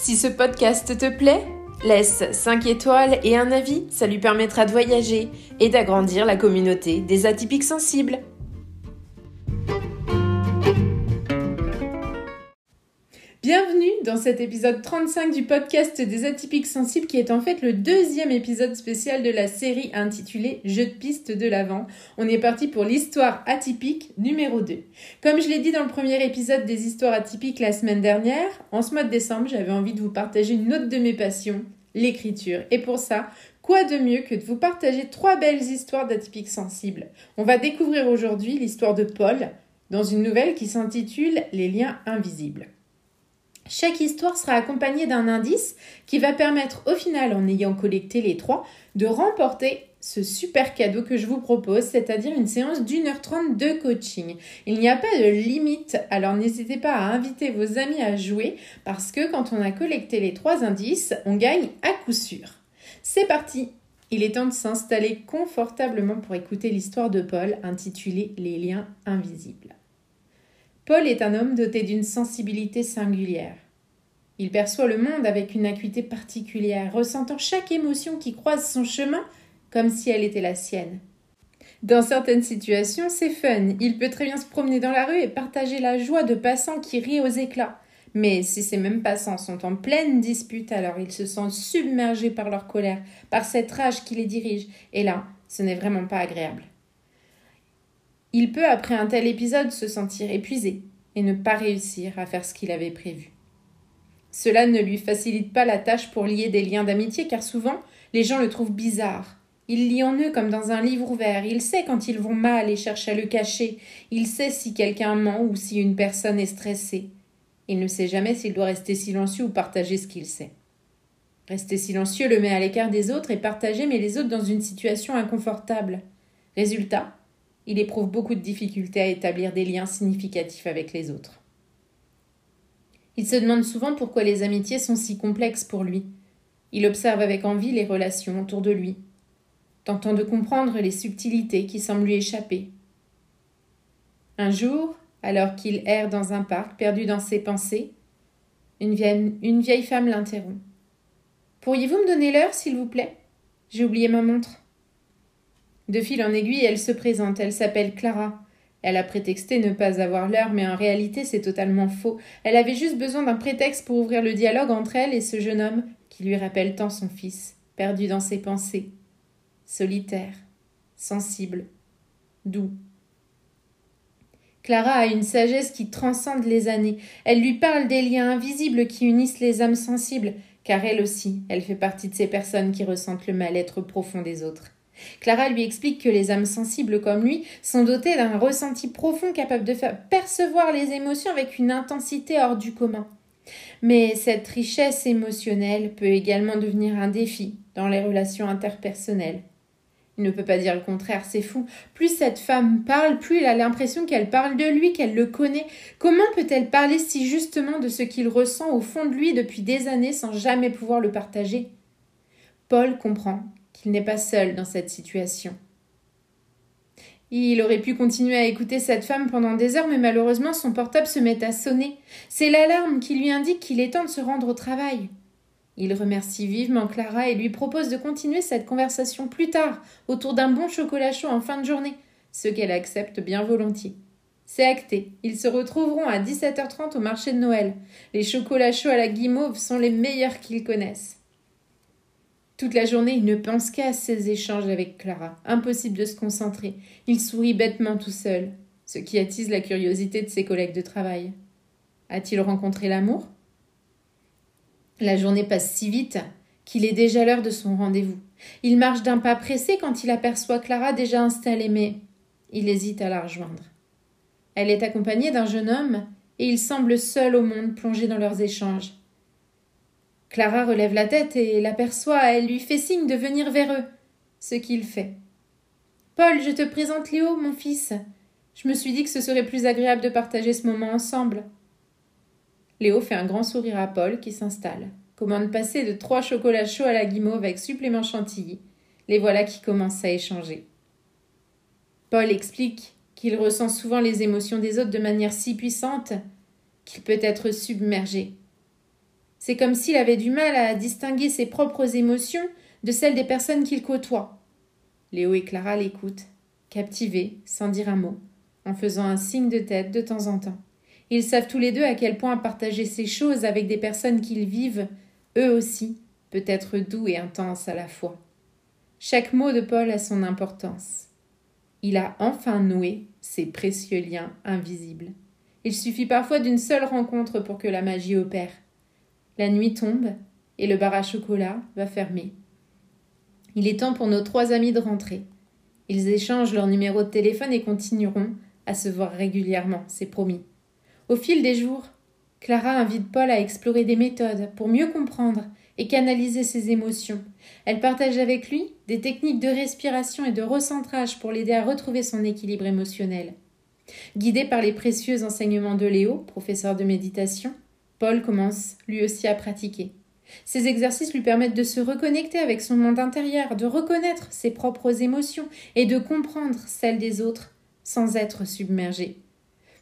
Si ce podcast te plaît, laisse 5 étoiles et un avis, ça lui permettra de voyager et d'agrandir la communauté des atypiques sensibles. Bienvenue dans cet épisode 35 du podcast des atypiques sensibles qui est en fait le deuxième épisode spécial de la série intitulée Jeux de piste de l'avant. On est parti pour l'histoire atypique numéro 2. Comme je l'ai dit dans le premier épisode des histoires atypiques la semaine dernière, en ce mois de décembre, j'avais envie de vous partager une autre de mes passions, l'écriture. Et pour ça, quoi de mieux que de vous partager trois belles histoires d'atypiques sensibles? On va découvrir aujourd'hui l'histoire de Paul dans une nouvelle qui s'intitule Les liens invisibles. Chaque histoire sera accompagnée d'un indice qui va permettre au final, en ayant collecté les trois, de remporter ce super cadeau que je vous propose, c'est-à-dire une séance d'une heure trente de coaching. Il n'y a pas de limite, alors n'hésitez pas à inviter vos amis à jouer parce que quand on a collecté les trois indices, on gagne à coup sûr. C'est parti Il est temps de s'installer confortablement pour écouter l'histoire de Paul intitulée Les liens invisibles. Paul est un homme doté d'une sensibilité singulière. Il perçoit le monde avec une acuité particulière, ressentant chaque émotion qui croise son chemin comme si elle était la sienne. Dans certaines situations, c'est fun. Il peut très bien se promener dans la rue et partager la joie de passants qui rient aux éclats. Mais si ces mêmes passants sont en pleine dispute, alors ils se sentent submergés par leur colère, par cette rage qui les dirige, et là, ce n'est vraiment pas agréable. Il peut, après un tel épisode, se sentir épuisé et ne pas réussir à faire ce qu'il avait prévu. Cela ne lui facilite pas la tâche pour lier des liens d'amitié car souvent les gens le trouvent bizarre. Il lit en eux comme dans un livre ouvert, il sait quand ils vont mal et cherche à le cacher, il sait si quelqu'un ment ou si une personne est stressée. Il ne sait jamais s'il doit rester silencieux ou partager ce qu'il sait. Rester silencieux le met à l'écart des autres et partager met les autres dans une situation inconfortable. Résultat, il éprouve beaucoup de difficultés à établir des liens significatifs avec les autres. Il se demande souvent pourquoi les amitiés sont si complexes pour lui. Il observe avec envie les relations autour de lui, tentant de comprendre les subtilités qui semblent lui échapper. Un jour, alors qu'il erre dans un parc, perdu dans ses pensées, une vieille, femme l'interrompt. Pourriez-vous me donner l'heure, s'il vous plaît? J'ai oublié ma montre. De fil en aiguille, elle se présente. Elle s'appelle Clara. Elle a prétexté ne pas avoir l'heure, mais en réalité c'est totalement faux. Elle avait juste besoin d'un prétexte pour ouvrir le dialogue entre elle et ce jeune homme qui lui rappelle tant son fils, perdu dans ses pensées, solitaire, sensible, doux. Clara a une sagesse qui transcende les années. Elle lui parle des liens invisibles qui unissent les âmes sensibles, car elle aussi, elle fait partie de ces personnes qui ressentent le mal-être profond des autres. Clara lui explique que les âmes sensibles comme lui sont dotées d'un ressenti profond capable de faire percevoir les émotions avec une intensité hors du commun. Mais cette richesse émotionnelle peut également devenir un défi dans les relations interpersonnelles. Il ne peut pas dire le contraire, c'est fou. Plus cette femme parle, plus il a l'impression qu'elle parle de lui, qu'elle le connaît. Comment peut-elle parler si justement de ce qu'il ressent au fond de lui depuis des années sans jamais pouvoir le partager? Paul comprend qu'il n'est pas seul dans cette situation. Il aurait pu continuer à écouter cette femme pendant des heures, mais malheureusement son portable se met à sonner. C'est l'alarme qui lui indique qu'il est temps de se rendre au travail. Il remercie vivement Clara et lui propose de continuer cette conversation plus tard, autour d'un bon chocolat chaud en fin de journée, ce qu'elle accepte bien volontiers. C'est acté. Ils se retrouveront à 17h30 au marché de Noël. Les chocolats chauds à la guimauve sont les meilleurs qu'ils connaissent. Toute la journée, il ne pense qu'à ses échanges avec Clara. Impossible de se concentrer. Il sourit bêtement tout seul, ce qui attise la curiosité de ses collègues de travail. A-t-il rencontré l'amour? La journée passe si vite qu'il est déjà l'heure de son rendez-vous. Il marche d'un pas pressé quand il aperçoit Clara déjà installée, mais il hésite à la rejoindre. Elle est accompagnée d'un jeune homme et il semble seul au monde plongé dans leurs échanges. Clara relève la tête et l'aperçoit, elle lui fait signe de venir vers eux, ce qu'il fait. Paul, je te présente Léo, mon fils. Je me suis dit que ce serait plus agréable de partager ce moment ensemble. Léo fait un grand sourire à Paul qui s'installe. Commande passer de trois chocolats chauds à la guimauve avec supplément chantilly. Les voilà qui commencent à échanger. Paul explique qu'il ressent souvent les émotions des autres de manière si puissante qu'il peut être submergé. C'est comme s'il avait du mal à distinguer ses propres émotions de celles des personnes qu'il côtoie. Léo et Clara l'écoutent, captivés, sans dire un mot, en faisant un signe de tête de temps en temps. Ils savent tous les deux à quel point partager ces choses avec des personnes qu'ils vivent, eux aussi, peut être doux et intense à la fois. Chaque mot de Paul a son importance. Il a enfin noué ces précieux liens invisibles. Il suffit parfois d'une seule rencontre pour que la magie opère. La nuit tombe et le bar à chocolat va fermer. Il est temps pour nos trois amis de rentrer. Ils échangent leur numéro de téléphone et continueront à se voir régulièrement, c'est promis. Au fil des jours, Clara invite Paul à explorer des méthodes pour mieux comprendre et canaliser ses émotions. Elle partage avec lui des techniques de respiration et de recentrage pour l'aider à retrouver son équilibre émotionnel. Guidé par les précieux enseignements de Léo, professeur de méditation, Paul commence lui aussi à pratiquer. Ces exercices lui permettent de se reconnecter avec son monde intérieur, de reconnaître ses propres émotions et de comprendre celles des autres sans être submergé.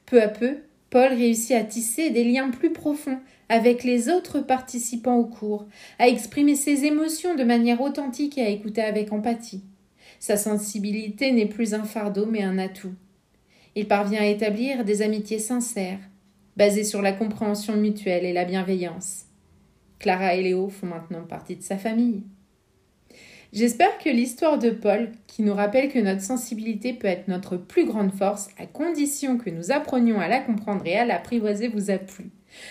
Peu à peu, Paul réussit à tisser des liens plus profonds avec les autres participants au cours, à exprimer ses émotions de manière authentique et à écouter avec empathie. Sa sensibilité n'est plus un fardeau mais un atout. Il parvient à établir des amitiés sincères, basées sur la compréhension mutuelle et la bienveillance. Clara et Léo font maintenant partie de sa famille. J'espère que l'histoire de Paul, qui nous rappelle que notre sensibilité peut être notre plus grande force à condition que nous apprenions à la comprendre et à l'apprivoiser, vous a plu.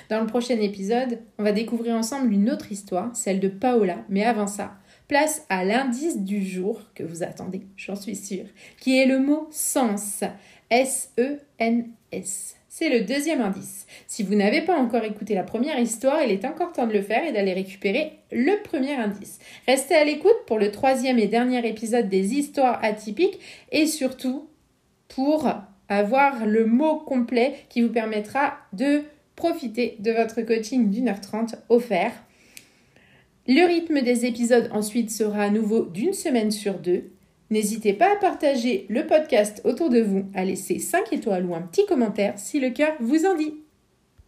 Dans le prochain épisode, on va découvrir ensemble une autre histoire, celle de Paola, mais avant ça, place à l'indice du jour que vous attendez, j'en suis sûre, qui est le mot sens. S-E-N-S. C'est le deuxième indice. Si vous n'avez pas encore écouté la première histoire, il est encore temps de le faire et d'aller récupérer le premier indice. Restez à l'écoute pour le troisième et dernier épisode des histoires atypiques et surtout pour avoir le mot complet qui vous permettra de profiter de votre coaching d'une heure trente offert. Le rythme des épisodes ensuite sera à nouveau d'une semaine sur deux. N'hésitez pas à partager le podcast autour de vous, à laisser 5 étoiles ou un petit commentaire si le cœur vous en dit.